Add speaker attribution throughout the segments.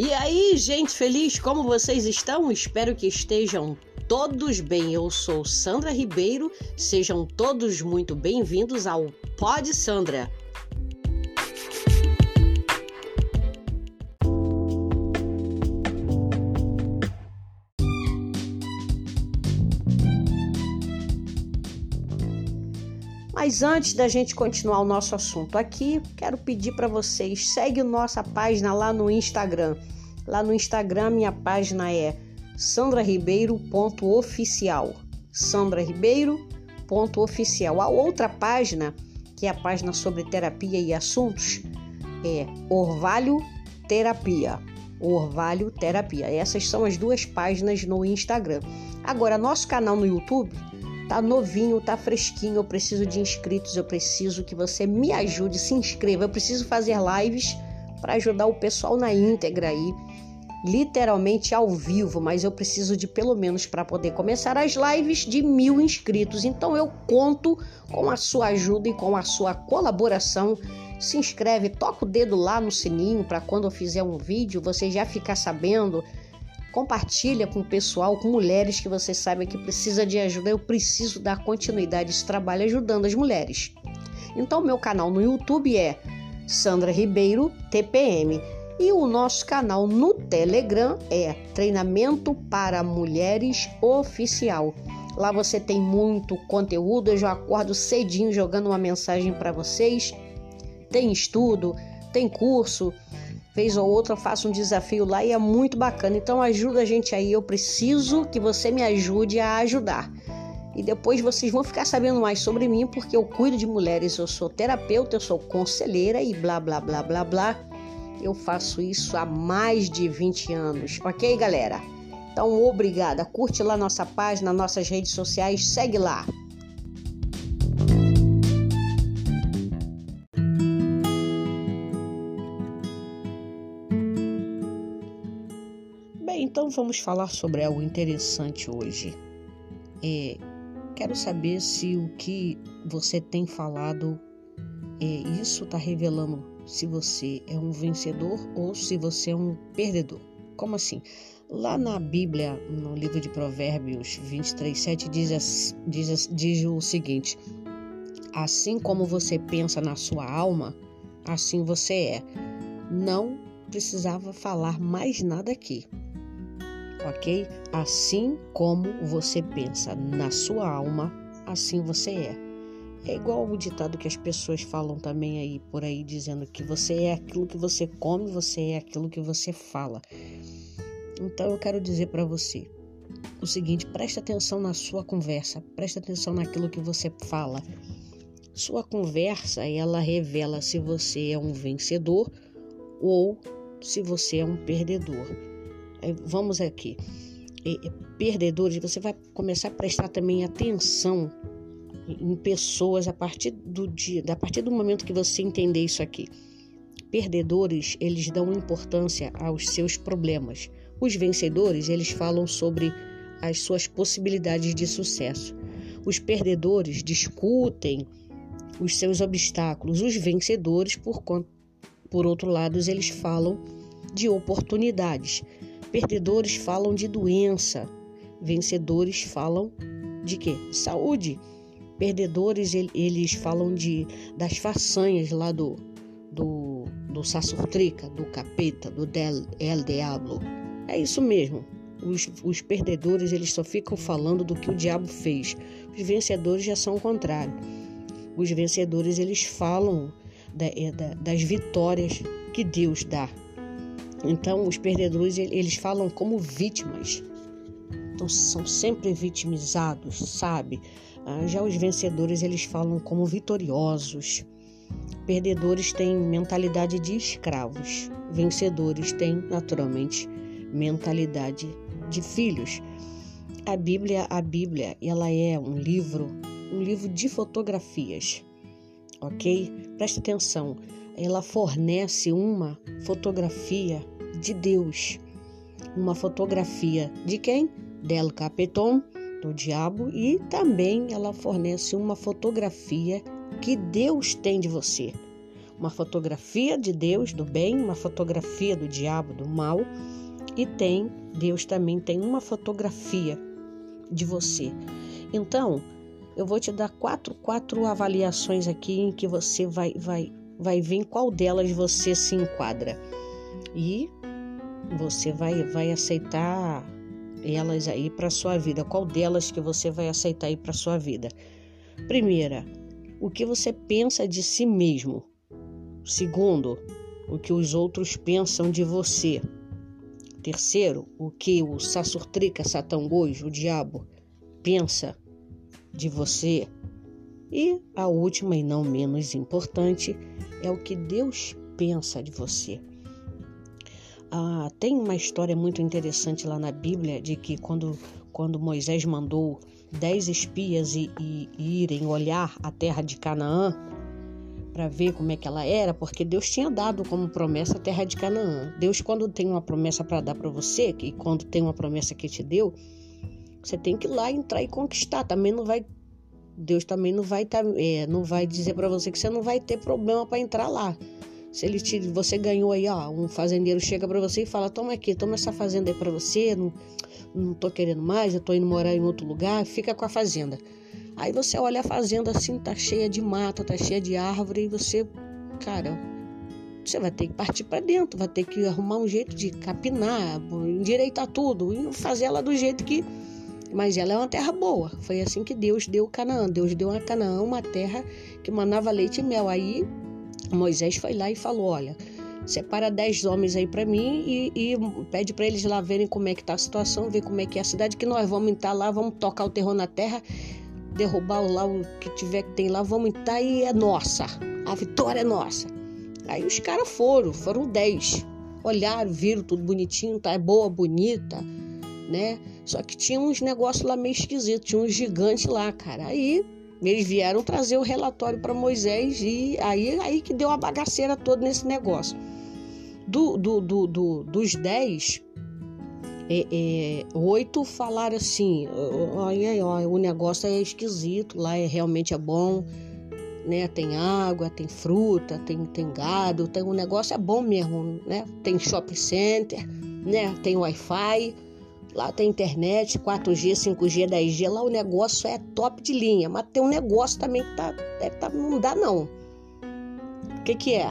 Speaker 1: E aí, gente feliz, como vocês estão? Espero que estejam todos bem. Eu sou Sandra Ribeiro, sejam todos muito bem-vindos ao Pod Sandra. Mas antes da gente continuar o nosso assunto aqui, quero pedir para vocês, segue nossa página lá no Instagram. Lá no Instagram minha página é sandraribeiro.oficial. sandraribeiro.oficial. A outra página, que é a página sobre terapia e assuntos, é Orvalho Terapia. Orvalho Terapia. Essas são as duas páginas no Instagram. Agora, nosso canal no YouTube Tá novinho, tá fresquinho, eu preciso de inscritos, eu preciso que você me ajude, se inscreva. Eu preciso fazer lives para ajudar o pessoal na íntegra aí, literalmente ao vivo, mas eu preciso de pelo menos para poder começar as lives de mil inscritos. Então eu conto com a sua ajuda e com a sua colaboração. Se inscreve, toca o dedo lá no sininho para quando eu fizer um vídeo você já ficar sabendo Compartilha com o pessoal, com mulheres que você sabe que precisa de ajuda. Eu preciso dar continuidade a esse trabalho ajudando as mulheres. Então, meu canal no YouTube é Sandra Ribeiro TPM e o nosso canal no Telegram é Treinamento para Mulheres Oficial. Lá você tem muito conteúdo. Eu já acordo cedinho jogando uma mensagem para vocês. Tem estudo, tem curso, vez ou outra eu faço um desafio lá e é muito bacana. Então ajuda a gente aí, eu preciso que você me ajude a ajudar. E depois vocês vão ficar sabendo mais sobre mim, porque eu cuido de mulheres, eu sou terapeuta, eu sou conselheira e blá blá blá blá blá. Eu faço isso há mais de 20 anos, ok, galera? Então, obrigada. Curte lá nossa página, nossas redes sociais, segue lá. Então vamos falar sobre algo interessante hoje. É, quero saber se o que você tem falado, é, isso está revelando se você é um vencedor ou se você é um perdedor. Como assim? Lá na Bíblia, no livro de Provérbios 23, 7, diz, diz, diz o seguinte: Assim como você pensa na sua alma, assim você é. Não precisava falar mais nada aqui ok? Assim como você pensa na sua alma, assim você é. É igual o ditado que as pessoas falam também aí por aí dizendo que você é aquilo que você come, você é aquilo que você fala. Então eu quero dizer para você o seguinte: preste atenção na sua conversa, preste atenção naquilo que você fala. Sua conversa ela revela se você é um vencedor ou se você é um perdedor. Vamos aqui. Perdedores, você vai começar a prestar também atenção em pessoas a partir do dia, a partir do momento que você entender isso aqui. Perdedores, eles dão importância aos seus problemas. Os vencedores, eles falam sobre as suas possibilidades de sucesso. Os perdedores discutem os seus obstáculos. Os vencedores, por, por outro lado, eles falam de oportunidades. Perdedores falam de doença, vencedores falam de quê? Saúde. Perdedores eles falam de das façanhas lá do do do Sassurtrica, do capeta, do del, El Diablo. É isso mesmo. Os, os perdedores eles só ficam falando do que o diabo fez. Os vencedores já são o contrário. Os vencedores eles falam da, é, da, das vitórias que Deus dá então, os perdedores, eles falam como vítimas. Então, são sempre vitimizados, sabe? Ah, já os vencedores, eles falam como vitoriosos. Perdedores têm mentalidade de escravos. Vencedores têm, naturalmente, mentalidade de filhos. A Bíblia, a Bíblia, ela é um livro, um livro de fotografias. OK? Preste atenção ela fornece uma fotografia de Deus. Uma fotografia de quem? Del Capeton, do diabo, e também ela fornece uma fotografia que Deus tem de você. uma fotografia de Deus, do bem, uma fotografia do diabo, do mal, e tem, Deus também tem uma fotografia de você. Então, eu vou te dar quatro, quatro avaliações aqui em que você vai, vai, vai ver em qual delas você se enquadra. E você vai, vai aceitar elas aí para sua vida. Qual delas que você vai aceitar aí para sua vida? Primeira, o que você pensa de si mesmo. Segundo, o que os outros pensam de você. Terceiro, o que o Sassurtrica Satangoj, o diabo, pensa de você. E a última e não menos importante é o que Deus pensa de você. Ah, tem uma história muito interessante lá na Bíblia de que quando, quando Moisés mandou dez espias e, e, e irem olhar a terra de Canaã para ver como é que ela era, porque Deus tinha dado como promessa a terra de Canaã. Deus, quando tem uma promessa para dar para você, e quando tem uma promessa que te deu, você tem que ir lá entrar e conquistar. Também não vai, Deus também não vai, tá, é, não vai dizer para você que você não vai ter problema para entrar lá. Se ele te, você ganhou aí, ó, um fazendeiro chega para você e fala: "Toma aqui, toma essa fazenda aí para você, não, não tô querendo mais, eu tô indo morar em outro lugar, fica com a fazenda". Aí você olha a fazenda assim, tá cheia de mata, tá cheia de árvore e você, cara, você vai ter que partir para dentro, vai ter que arrumar um jeito de capinar, endireitar tudo e fazer ela do jeito que mas ela é uma terra boa. Foi assim que Deus deu Canaã. Deus deu a Canaã uma terra que manava leite e mel. Aí Moisés foi lá e falou: Olha, separa dez homens aí para mim e, e pede para eles lá verem como é que tá a situação, ver como é que é a cidade, que nós vamos entrar lá, vamos tocar o terror na terra, derrubar lá o que tiver que tem lá, vamos entrar e é nossa. A vitória é nossa. Aí os caras foram, foram dez. Olharam, viram tudo bonitinho, tá é boa, bonita, né? Só que tinha uns negócios lá meio esquisitos, tinha uns gigantes lá, cara. Aí eles vieram trazer o relatório para Moisés e aí, aí que deu a bagaceira toda nesse negócio. Do, do, do, do dos dez, é, é, oito falaram assim: olha, olha, o negócio é esquisito, lá é, realmente é bom, né? Tem água, tem fruta, tem, tem gado, tem um negócio é bom mesmo, né? Tem shopping center, né? Tem Wi-Fi Lá tem internet, 4G, 5G, 10G, lá o negócio é top de linha, mas tem um negócio também que tá, deve tá, não dá não. O que que é?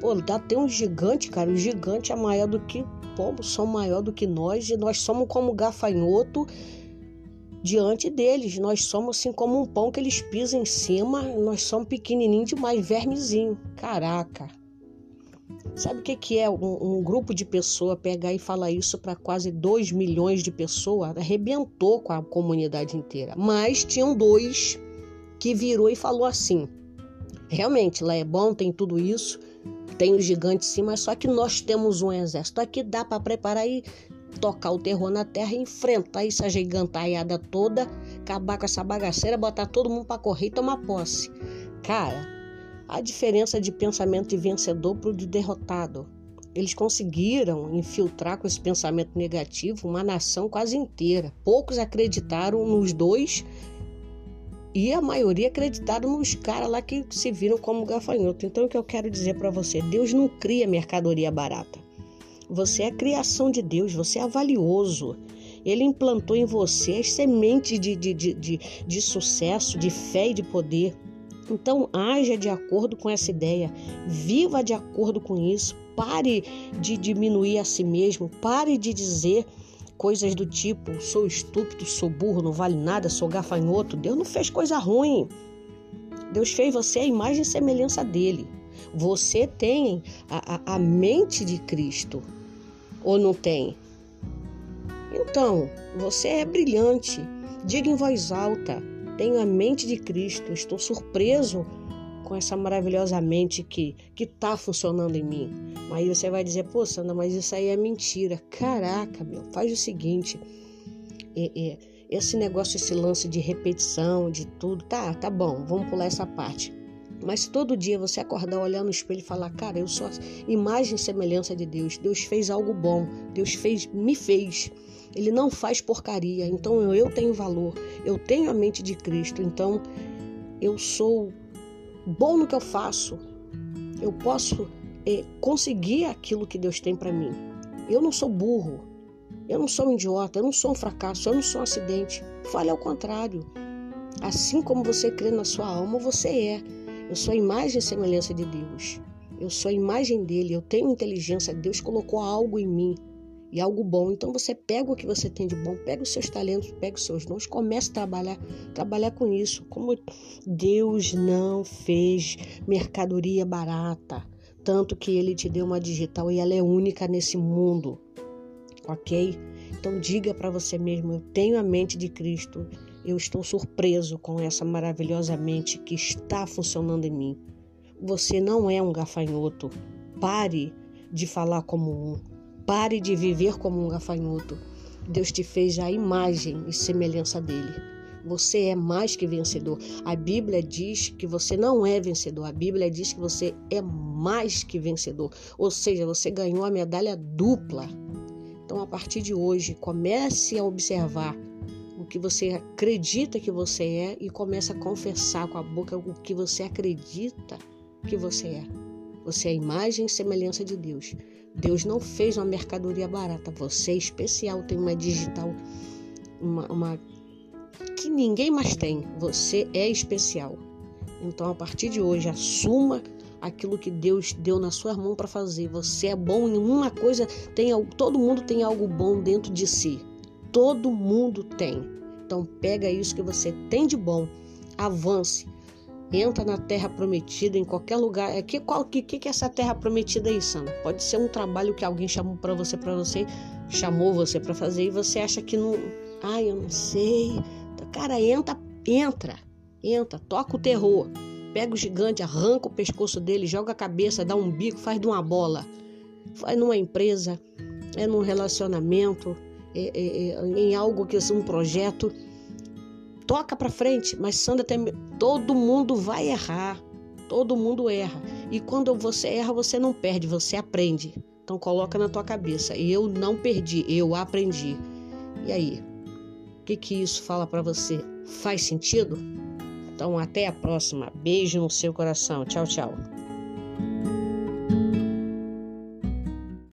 Speaker 1: Pô, dá, tem um gigante, cara, o gigante é maior do que, pombos são maior do que nós e nós somos como gafanhoto diante deles. Nós somos assim como um pão que eles pisam em cima, nós somos pequenininho demais, vermezinho. Caraca. Sabe o que, que é um, um grupo de pessoas pegar e falar isso para quase 2 milhões de pessoas? Arrebentou com a comunidade inteira. Mas tinham dois que virou e falou assim: realmente, lá é bom, tem tudo isso, tem o gigante sim, mas só que nós temos um exército aqui, dá para preparar e tocar o terror na terra, enfrentar essa gigantada toda, acabar com essa bagaceira, botar todo mundo para correr e tomar posse. Cara, a diferença de pensamento de vencedor para o de derrotado. Eles conseguiram infiltrar com esse pensamento negativo uma nação quase inteira. Poucos acreditaram nos dois e a maioria acreditaram nos caras lá que se viram como gafanhoto. Então, o que eu quero dizer para você? Deus não cria mercadoria barata. Você é a criação de Deus, você é valioso. Ele implantou em você as sementes de, de, de, de, de sucesso, de fé e de poder. Então, haja de acordo com essa ideia, viva de acordo com isso, pare de diminuir a si mesmo, pare de dizer coisas do tipo: sou estúpido, sou burro, não vale nada, sou gafanhoto. Deus não fez coisa ruim. Deus fez você a imagem e semelhança dele. Você tem a, a, a mente de Cristo, ou não tem? Então, você é brilhante. Diga em voz alta: tenho a mente de Cristo, estou surpreso com essa maravilhosa mente que que está funcionando em mim. Mas você vai dizer, pô, Sandra, mas isso aí é mentira. Caraca, meu, faz o seguinte, é, é, esse negócio, esse lance de repetição, de tudo, tá, tá bom, vamos pular essa parte. Mas todo dia você acordar, olhar no espelho e falar, cara, eu sou imagem e semelhança de Deus. Deus fez algo bom. Deus fez, me fez. Ele não faz porcaria. Então eu tenho valor. Eu tenho a mente de Cristo. Então eu sou bom no que eu faço. Eu posso é, conseguir aquilo que Deus tem para mim. Eu não sou burro. Eu não sou um idiota. Eu não sou um fracasso. Eu não sou um acidente. Fale ao contrário. Assim como você crê na sua alma, você é. Eu sou a imagem e semelhança de Deus. Eu sou a imagem dele. Eu tenho inteligência. Deus colocou algo em mim e algo bom. Então você pega o que você tem de bom, pega os seus talentos, pega os seus dons, comece a trabalhar, trabalhar com isso. Como Deus não fez mercadoria barata, tanto que ele te deu uma digital e ela é única nesse mundo. OK? Então diga para você mesmo, eu tenho a mente de Cristo. Eu estou surpreso com essa maravilhosa mente que está funcionando em mim. Você não é um gafanhoto. Pare de falar como um. Pare de viver como um gafanhoto. Deus te fez a imagem e semelhança dele. Você é mais que vencedor. A Bíblia diz que você não é vencedor. A Bíblia diz que você é mais que vencedor. Ou seja, você ganhou a medalha dupla. Então, a partir de hoje, comece a observar o que você acredita que você é e comece a confessar com a boca o que você acredita que você é. Você é a imagem e semelhança de Deus. Deus não fez uma mercadoria barata. Você é especial, tem uma digital, uma, uma que ninguém mais tem. Você é especial. Então, a partir de hoje, assuma aquilo que Deus deu na sua mão para fazer. Você é bom em uma coisa, tem todo mundo tem algo bom dentro de si. Todo mundo tem. Então pega isso que você tem de bom, avance, entra na terra prometida em qualquer lugar. É que qual que que é essa terra prometida aí, Sandra? Pode ser um trabalho que alguém chamou para você, para você chamou você para fazer e você acha que não, ah, eu não sei. Cara, entra, entra, entra, toca o terror. Pega o gigante, arranca o pescoço dele, joga a cabeça, dá um bico, faz de uma bola. Faz numa empresa, é num relacionamento, em algo que é um projeto toca para frente, mas Sandra todo mundo vai errar. Todo mundo erra. E quando você erra, você não perde, você aprende. Então coloca na tua cabeça, eu não perdi, eu aprendi. E aí? O que que isso fala para você? Faz sentido? Então até a próxima. Beijo no seu coração. Tchau, tchau.